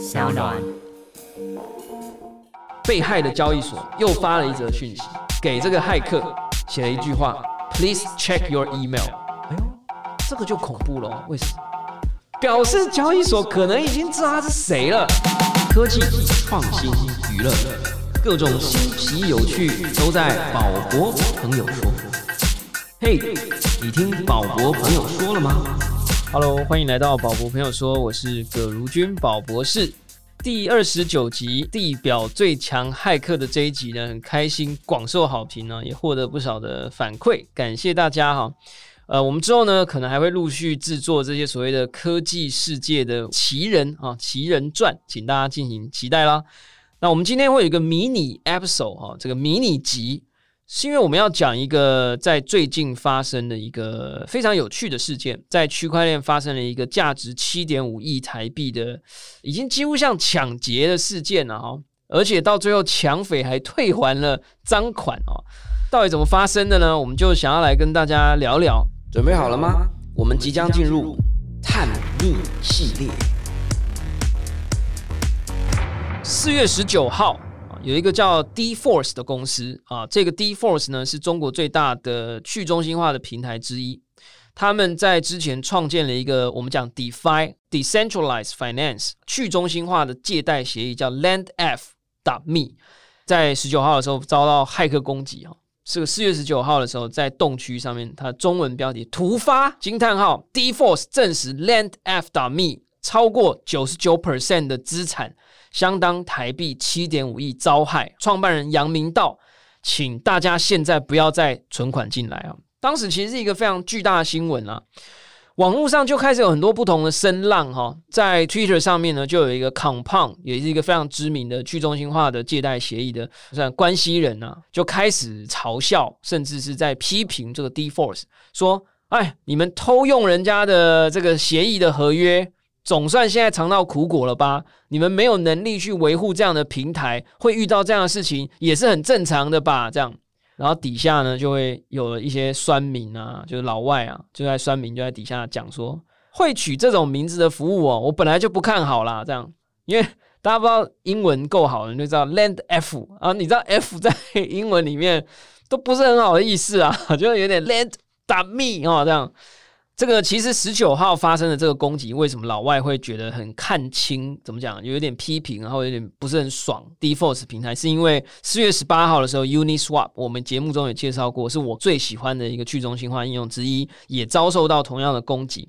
小暖。被害的交易所又发了一则讯息，给这个骇客写了一句话：“Please check your email。”哎呦，这个就恐怖了，为什么？表示交易所可能已经知道他是谁了。科技创新娱乐，各种新奇有趣都在宝博朋友说。嘿，你听宝博朋友说了吗？Hello，欢迎来到宝博朋友说，我是葛如君宝博士。第二十九集地表最强骇客的这一集呢，很开心，广受好评呢，也获得不少的反馈，感谢大家哈。呃，我们之后呢，可能还会陆续制作这些所谓的科技世界的奇人啊，奇人传，请大家进行期待啦。那我们今天会有一个迷你 episode 哈，这个迷你集。是因为我们要讲一个在最近发生的一个非常有趣的事件，在区块链发生了一个价值七点五亿台币的，已经几乎像抢劫的事件了哈，而且到最后抢匪还退还了赃款哦，到底怎么发生的呢？我们就想要来跟大家聊聊，准备好了吗？我们即将进入探秘系列，四月十九号。有一个叫 D Force 的公司啊，这个 D Force 呢是中国最大的去中心化的平台之一。他们在之前创建了一个我们讲 DeFi Decentralized Finance 去中心化的借贷协议，叫 LandF Me。在十九号的时候遭到骇客攻击啊，是个四月十九号的时候在洞区上面，它中文标题突发惊叹号 D Force 证实 LandF Me 超过九十九 percent 的资产。相当台币七点五亿遭害，创办人杨明道，请大家现在不要再存款进来啊！当时其实是一个非常巨大的新闻啊，网络上就开始有很多不同的声浪哈，在 Twitter 上面呢，就有一个 Compound，也是一个非常知名的去中心化的借贷协议的算关系人啊，就开始嘲笑，甚至是在批评这个 D Force，说：“哎，你们偷用人家的这个协议的合约。”总算现在尝到苦果了吧？你们没有能力去维护这样的平台，会遇到这样的事情也是很正常的吧？这样，然后底下呢就会有了一些酸民啊，就是老外啊，就在酸民就在底下讲说，会取这种名字的服务哦，我本来就不看好啦。这样，因为大家不知道英文够好的，就知道 Land F 啊，你知道 F 在英文里面都不是很好的意思啊，就有点 Land 打 Me 啊这样。这个其实十九号发生的这个攻击，为什么老外会觉得很看清？怎么讲？有点批评，然后有点不是很爽。Default 平台是因为四月十八号的时候，Uniswap 我们节目中也介绍过，是我最喜欢的一个去中心化应用之一，也遭受到同样的攻击。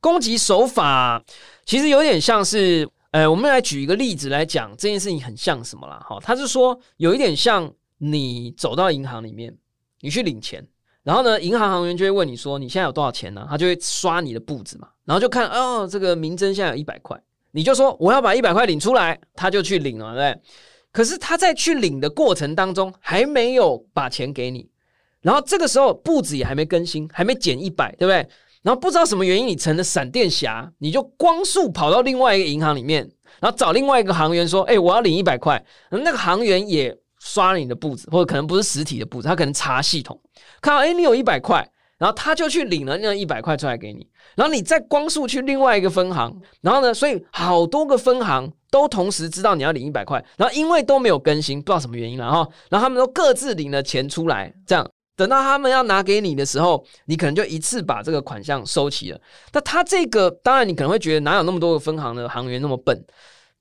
攻击手法其实有点像是，呃，我们来举一个例子来讲这件事情很像什么啦？哈，他是说有一点像你走到银行里面，你去领钱。然后呢，银行行员就会问你说：“你现在有多少钱呢？”他就会刷你的步子嘛，然后就看哦，这个明真现在有一百块，你就说我要把一百块领出来，他就去领了，对可是他在去领的过程当中还没有把钱给你，然后这个时候步子也还没更新，还没减一百，对不对？然后不知道什么原因，你成了闪电侠，你就光速跑到另外一个银行里面，然后找另外一个行员说：“哎，我要领一百块。”那个行员也。刷你的步子，或者可能不是实体的步子，他可能查系统，看到哎你有一百块，然后他就去领了那一百块出来给你，然后你再光速去另外一个分行，然后呢，所以好多个分行都同时知道你要领一百块，然后因为都没有更新，不知道什么原因了哈，然后他们都各自领了钱出来，这样等到他们要拿给你的时候，你可能就一次把这个款项收齐了。那他这个当然你可能会觉得哪有那么多个分行的行员那么笨。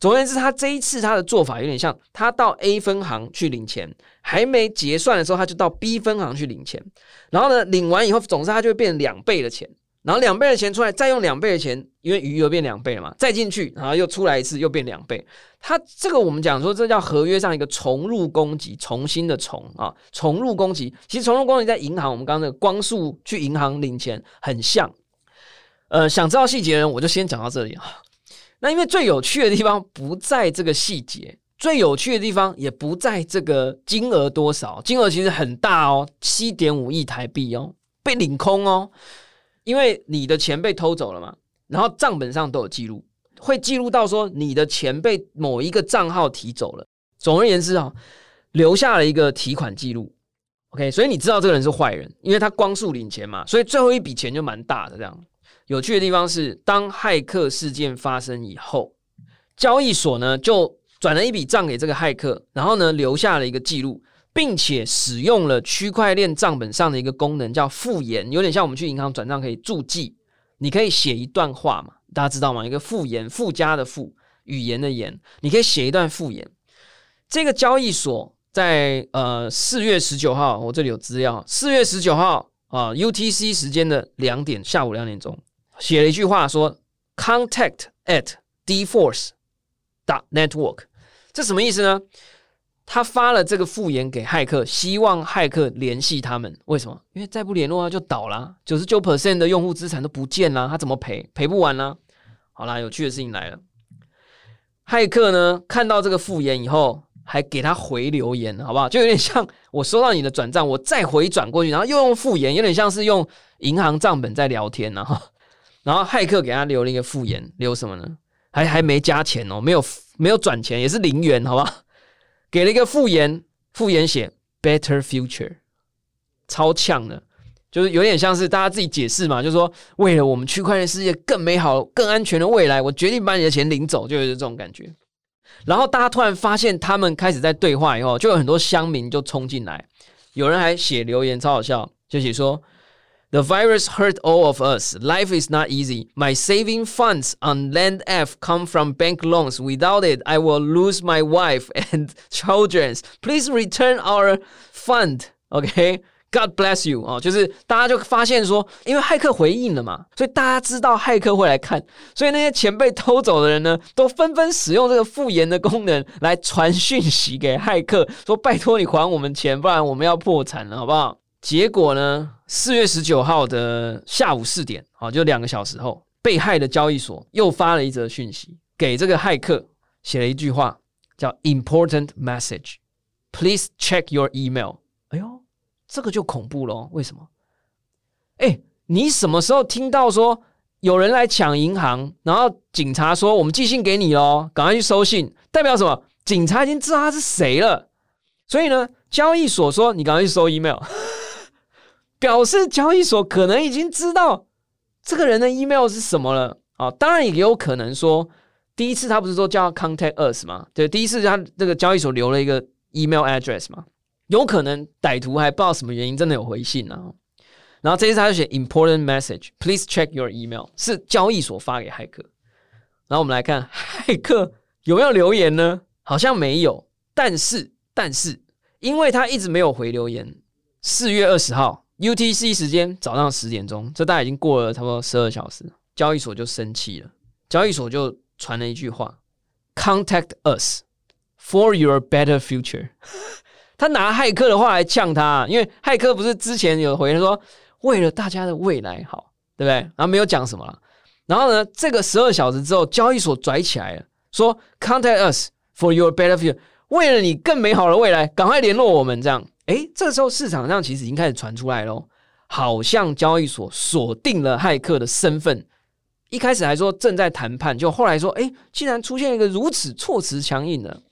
总而言之，他这一次他的做法有点像，他到 A 分行去领钱，还没结算的时候，他就到 B 分行去领钱。然后呢，领完以后，总之他就会变两倍的钱。然后两倍的钱出来，再用两倍的钱，因为余额变两倍了嘛，再进去，然后又出来一次，又变两倍。他这个我们讲说，这叫合约上一个重入攻击，重新的重啊，重入攻击。其实重入攻击在银行，我们刚刚的光速去银行领钱很像。呃，想知道细节的人，我就先讲到这里啊。那因为最有趣的地方不在这个细节，最有趣的地方也不在这个金额多少，金额其实很大哦，七点五亿台币哦，被领空哦，因为你的钱被偷走了嘛，然后账本上都有记录，会记录到说你的钱被某一个账号提走了。总而言之啊，留下了一个提款记录，OK，所以你知道这个人是坏人，因为他光速领钱嘛，所以最后一笔钱就蛮大的这样。有趣的地方是，当骇客事件发生以后，交易所呢就转了一笔账给这个骇客，然后呢留下了一个记录，并且使用了区块链账本上的一个功能，叫复言，有点像我们去银行转账可以注记，你可以写一段话嘛，大家知道吗？一个复言，附加的附，语言的言，你可以写一段复言。这个交易所在呃四月十九号，我这里有资料，四月十九号啊 UTC 时间的两点，下午两点钟，写了一句话说：“Contact at dforce dot network。”这什么意思呢？他发了这个复言给骇客，希望骇客联系他们。为什么？因为再不联络啊，就倒了，九十九 percent 的用户资产都不见了，他怎么赔？赔不完呢？好啦，有趣的事情来了，骇客呢看到这个复言以后，还给他回留言，好不好？就有点像我收到你的转账，我再回转过去，然后又用复言，有点像是用银行账本在聊天，呢，然后骇客给他留了一个复言，留什么呢？还还没加钱哦，没有没有转钱，也是零元，好吧？给了一个复言，复言写 “better future”，超呛的，就是有点像是大家自己解释嘛，就是说为了我们区块链世界更美好、更安全的未来，我决定把你的钱领走，就是这种感觉。然后大家突然发现他们开始在对话以后，就有很多乡民就冲进来，有人还写留言，超好笑，就写说。The virus hurt all of us. Life is not easy. My saving funds on Land F come from bank loans. Without it, I will lose my wife and children. Please return our fund. OK. God bless you 哦，就是大家就发现说，因为骇客回应了嘛，所以大家知道骇客会来看，所以那些钱被偷走的人呢，都纷纷使用这个复言的功能来传讯息给骇客，说拜托你还我们钱，不然我们要破产了，好不好？ 结果呢？四月十九号的下午四点，好，就两个小时后，被害的交易所又发了一则讯息给这个骇客，写了一句话，叫 “important message, please check your email”。哎呦，这个就恐怖了，为什么？哎，你什么时候听到说有人来抢银行，然后警察说我们寄信给你喽，赶快去收信，代表什么？警察已经知道他是谁了，所以呢，交易所说你赶快去收 email。表示交易所可能已经知道这个人的 email 是什么了啊！当然也有可能说，第一次他不是说叫 contact us 吗？对，第一次他这个交易所留了一个 email address 嘛，有可能歹徒还不知道什么原因真的有回信啊。然后这次他就写 important message，please check your email，是交易所发给骇客。然后我们来看骇客有没有留言呢？好像没有，但是但是因为他一直没有回留言，四月二十号。UTC 时间早上十点钟，这大概已经过了差不多十二小时，交易所就生气了，交易所就传了一句话：“Contact us for your better future。”他拿骇客的话来呛他，因为骇客不是之前有回说为了大家的未来好，对不对？然后没有讲什么了。然后呢，这个十二小时之后，交易所拽起来了，说：“Contact us for your better future。”为了你更美好的未来，赶快联络我们，这样。哎，这时候市场上其实已经开始传出来喽，好像交易所锁定了骇客的身份。一开始还说正在谈判，就后来说，哎，竟然出现一个如此措辞强硬的。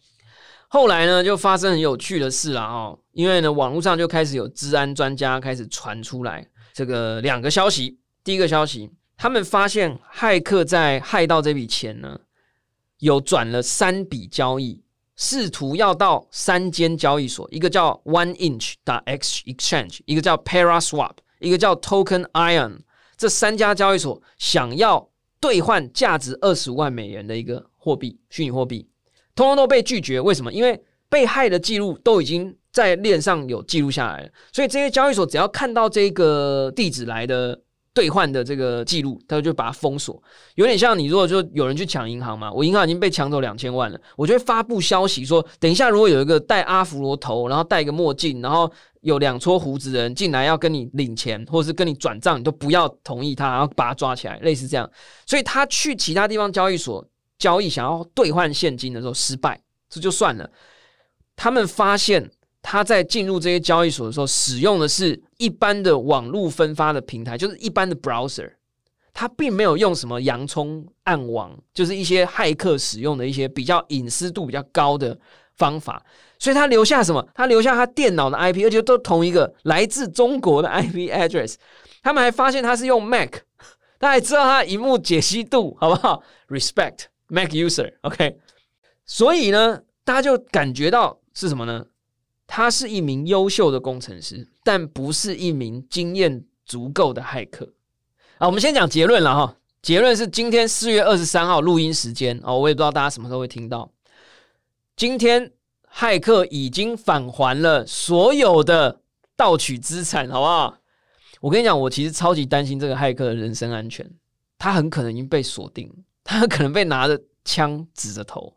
后来呢，就发生很有趣的事了哦，因为呢，网络上就开始有治安专家开始传出来这个两个消息。第一个消息，他们发现骇客在害到这笔钱呢，有转了三笔交易。试图要到三间交易所，一个叫 One Inch 的 X Exchange，一个叫 Paraswap，一个叫 Token Iron，这三家交易所想要兑换价值二十万美元的一个货币，虚拟货币，通通都被拒绝。为什么？因为被害的记录都已经在链上有记录下来了，所以这些交易所只要看到这个地址来的。兑换的这个记录，他就把它封锁，有点像你如果就有人去抢银行嘛，我银行已经被抢走两千万了，我就会发布消息说，等一下如果有一个戴阿弗罗头，然后戴一个墨镜，然后有两撮胡子人进来要跟你领钱，或者是跟你转账，你都不要同意他，然后把他抓起来，类似这样。所以他去其他地方交易所交易，想要兑换现金的时候失败，这就算了。他们发现。他在进入这些交易所的时候，使用的是一般的网络分发的平台，就是一般的 browser。他并没有用什么洋葱暗网，就是一些骇客使用的一些比较隐私度比较高的方法。所以他留下什么？他留下他电脑的 IP，而且都同一个来自中国的 IP address。他们还发现他是用 Mac，他还知道他荧幕解析度好不好？Respect Mac user，OK。所以呢，大家就感觉到是什么呢？他是一名优秀的工程师，但不是一名经验足够的骇客。啊，我们先讲结论了哈。结论是今天四月二十三号录音时间哦，我也不知道大家什么时候会听到。今天骇客已经返还了所有的盗取资产，好不好？我跟你讲，我其实超级担心这个骇客的人身安全，他很可能已经被锁定，他很可能被拿着枪指着头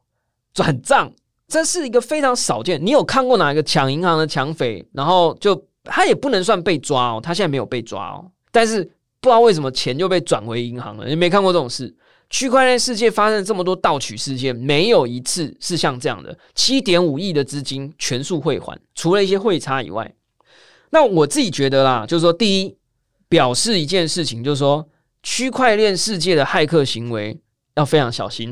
转账。这是一个非常少见。你有看过哪一个抢银行的抢匪，然后就他也不能算被抓哦，他现在没有被抓哦，但是不知道为什么钱就被转回银行了。你没看过这种事？区块链世界发生这么多盗取事件，没有一次是像这样的，七点五亿的资金全数汇还，除了一些汇差以外。那我自己觉得啦，就是说，第一，表示一件事情，就是说，区块链世界的骇客行为要非常小心。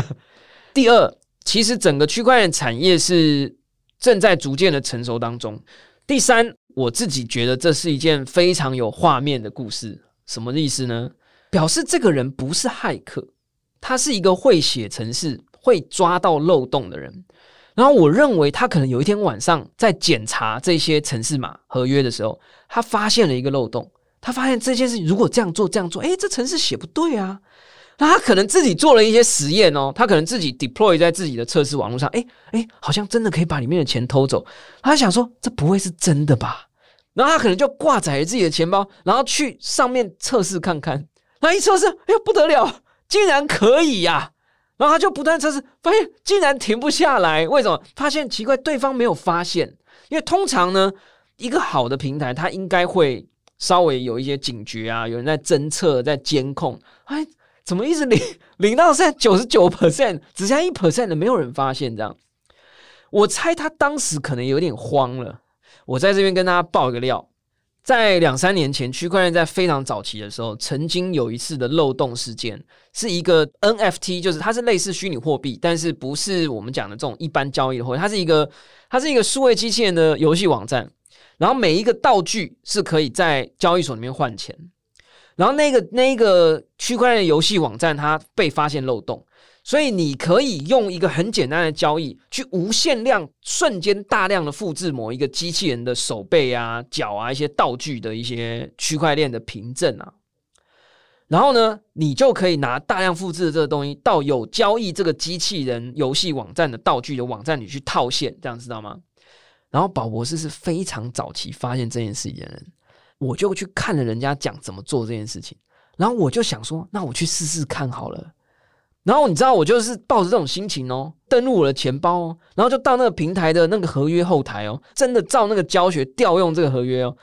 第二。其实整个区块链产业是正在逐渐的成熟当中。第三，我自己觉得这是一件非常有画面的故事。什么意思呢？表示这个人不是骇客，他是一个会写程式、会抓到漏洞的人。然后我认为他可能有一天晚上在检查这些程式码合约的时候，他发现了一个漏洞。他发现这件事情如果这样做、这样做，诶，这程式写不对啊。那他可能自己做了一些实验哦，他可能自己 deploy 在自己的测试网络上，哎哎，好像真的可以把里面的钱偷走。他想说，这不会是真的吧？然后他可能就挂载自己的钱包，然后去上面测试看看。那一测试，哎呦不得了，竟然可以呀！然后他就不断测试，发现竟然停不下来。为什么？发现奇怪，对方没有发现。因为通常呢，一个好的平台，它应该会稍微有一些警觉啊，有人在侦测、在监控。哎。怎么一直领 领到现在九十九 percent，只剩一 percent 的没有人发现这样？我猜他当时可能有点慌了。我在这边跟大家爆一个料，在两三年前，区块链在非常早期的时候，曾经有一次的漏洞事件，是一个 NFT，就是它是类似虚拟货币，但是不是我们讲的这种一般交易的货币，它是一个它是一个数位机器人的游戏网站，然后每一个道具是可以在交易所里面换钱。然后那个那个区块链游戏网站它被发现漏洞，所以你可以用一个很简单的交易去无限量瞬间大量的复制某一个机器人的手背啊、脚啊一些道具的一些区块链的凭证啊，然后呢，你就可以拿大量复制的这个东西到有交易这个机器人游戏网站的道具的网站里去套现，这样知道吗？然后宝博士是非常早期发现这件事情的人。我就去看了人家讲怎么做这件事情，然后我就想说，那我去试试看好了。然后你知道，我就是抱着这种心情哦，登录我的钱包哦，然后就到那个平台的那个合约后台哦，真的照那个教学调用这个合约哦。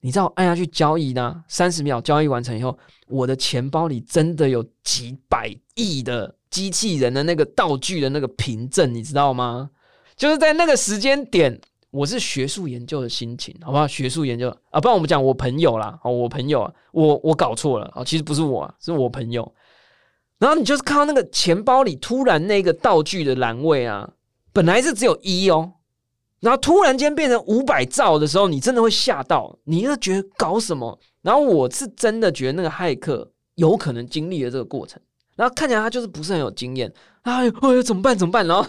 你知道，按下去交易呢，三十秒交易完成以后，我的钱包里真的有几百亿的机器人的那个道具的那个凭证，你知道吗？就是在那个时间点。我是学术研究的心情，好不好？学术研究啊，不然我们讲我朋友啦，哦，我朋友啊，我我搞错了啊，其实不是我，是我朋友。然后你就是看到那个钱包里突然那个道具的栏位啊，本来是只有一哦，然后突然间变成五百兆的时候，你真的会吓到，你就觉得搞什么？然后我是真的觉得那个骇客有可能经历了这个过程，然后看起来他就是不是很有经验，哎呦，怎么办？怎么办？然后。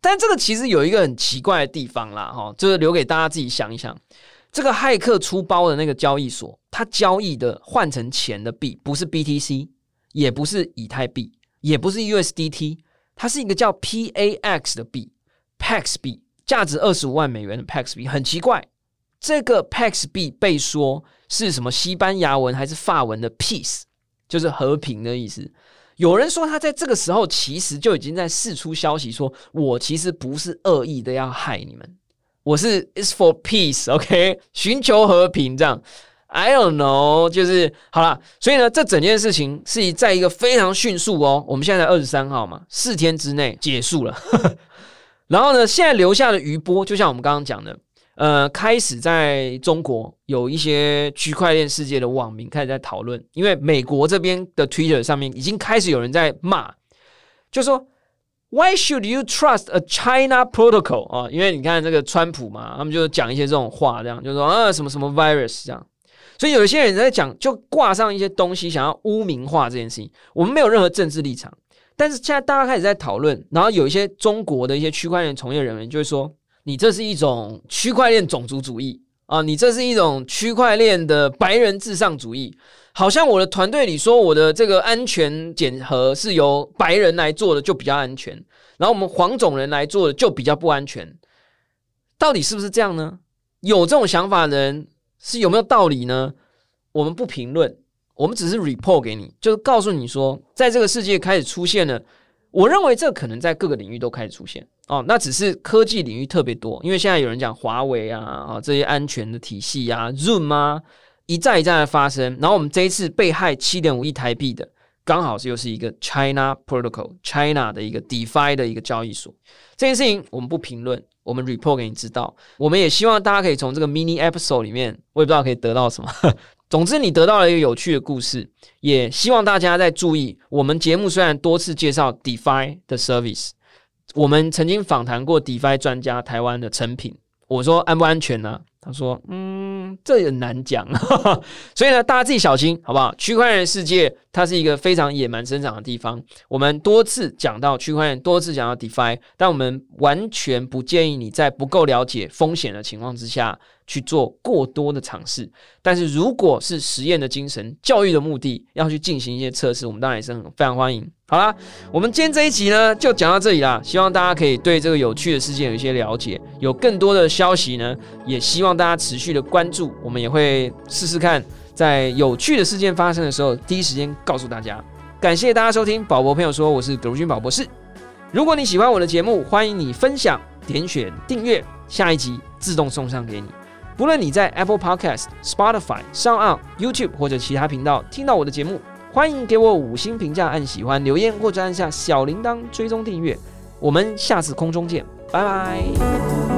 但这个其实有一个很奇怪的地方啦，哈，就是留给大家自己想一想。这个骇客出包的那个交易所，它交易的换成钱的币不是 BTC，也不是以太币，也不是 USDT，它是一个叫 PAX 的币，PAX 币价值二十五万美元的 PAX 币，很奇怪。这个 PAX 币被说是什么西班牙文还是法文的 peace，就是和平的意思。有人说他在这个时候其实就已经在释出消息，说我其实不是恶意的要害你们，我是 is for peace，OK，寻求和平这样。I don't know，就是好了。所以呢，这整件事情是在一个非常迅速哦，我们现在二十三号嘛，四天之内结束了。然后呢，现在留下的余波，就像我们刚刚讲的。呃，开始在中国有一些区块链世界的网民开始在讨论，因为美国这边的 Twitter 上面已经开始有人在骂，就说 Why should you trust a China protocol 啊？因为你看这个川普嘛，他们就讲一些这种话，这样就说啊什么什么 virus 这样，所以有一些人在讲，就挂上一些东西，想要污名化这件事情。我们没有任何政治立场，但是现在大家开始在讨论，然后有一些中国的一些区块链从业人员就会说，你这是一种区块链种族主义啊，你这是一种区块链的白人至上主义，好像我的团队里说我的这个安全检核是由白人来做的就比较安全，然后我们黄种人来做的就比较不安全，到底是不是这样呢？有这种想法的人是有没有道理呢？我们不评论。我们只是 report 给你，就是告诉你说，在这个世界开始出现了。我认为这可能在各个领域都开始出现哦。那只是科技领域特别多，因为现在有人讲华为啊啊这些安全的体系啊，Zoom 啊一再一再的发生。然后我们这一次被害七点五亿台币的，刚好是又是一个 China Protocol China 的一个 DeFi 的一个交易所。这件事情我们不评论，我们 report 给你知道。我们也希望大家可以从这个 mini episode 里面，我也不知道可以得到什么。总之，你得到了一个有趣的故事，也希望大家在注意。我们节目虽然多次介绍 DeFi 的 service，我们曾经访谈过 DeFi 专家台湾的成品。我说安不安全呢？他说：“嗯，这也难讲。”所以呢，大家自己小心，好不好？区块链世界它是一个非常野蛮生长的地方。我们多次讲到区块链，多次讲到 DeFi，但我们完全不建议你在不够了解风险的情况之下。去做过多的尝试，但是如果是实验的精神、教育的目的，要去进行一些测试，我们当然也是很非常欢迎。好啦，我们今天这一集呢就讲到这里啦，希望大家可以对这个有趣的事件有一些了解，有更多的消息呢，也希望大家持续的关注，我们也会试试看，在有趣的事件发生的时候，第一时间告诉大家。感谢大家收听宝博朋友说，我是葛如君宝博士。如果你喜欢我的节目，欢迎你分享、点选订阅，下一集自动送上给你。不论你在 Apple Podcast、Spotify、上岸 YouTube 或者其他频道听到我的节目，欢迎给我五星评价、按喜欢、留言或者按下小铃铛追踪订阅。我们下次空中见，拜拜。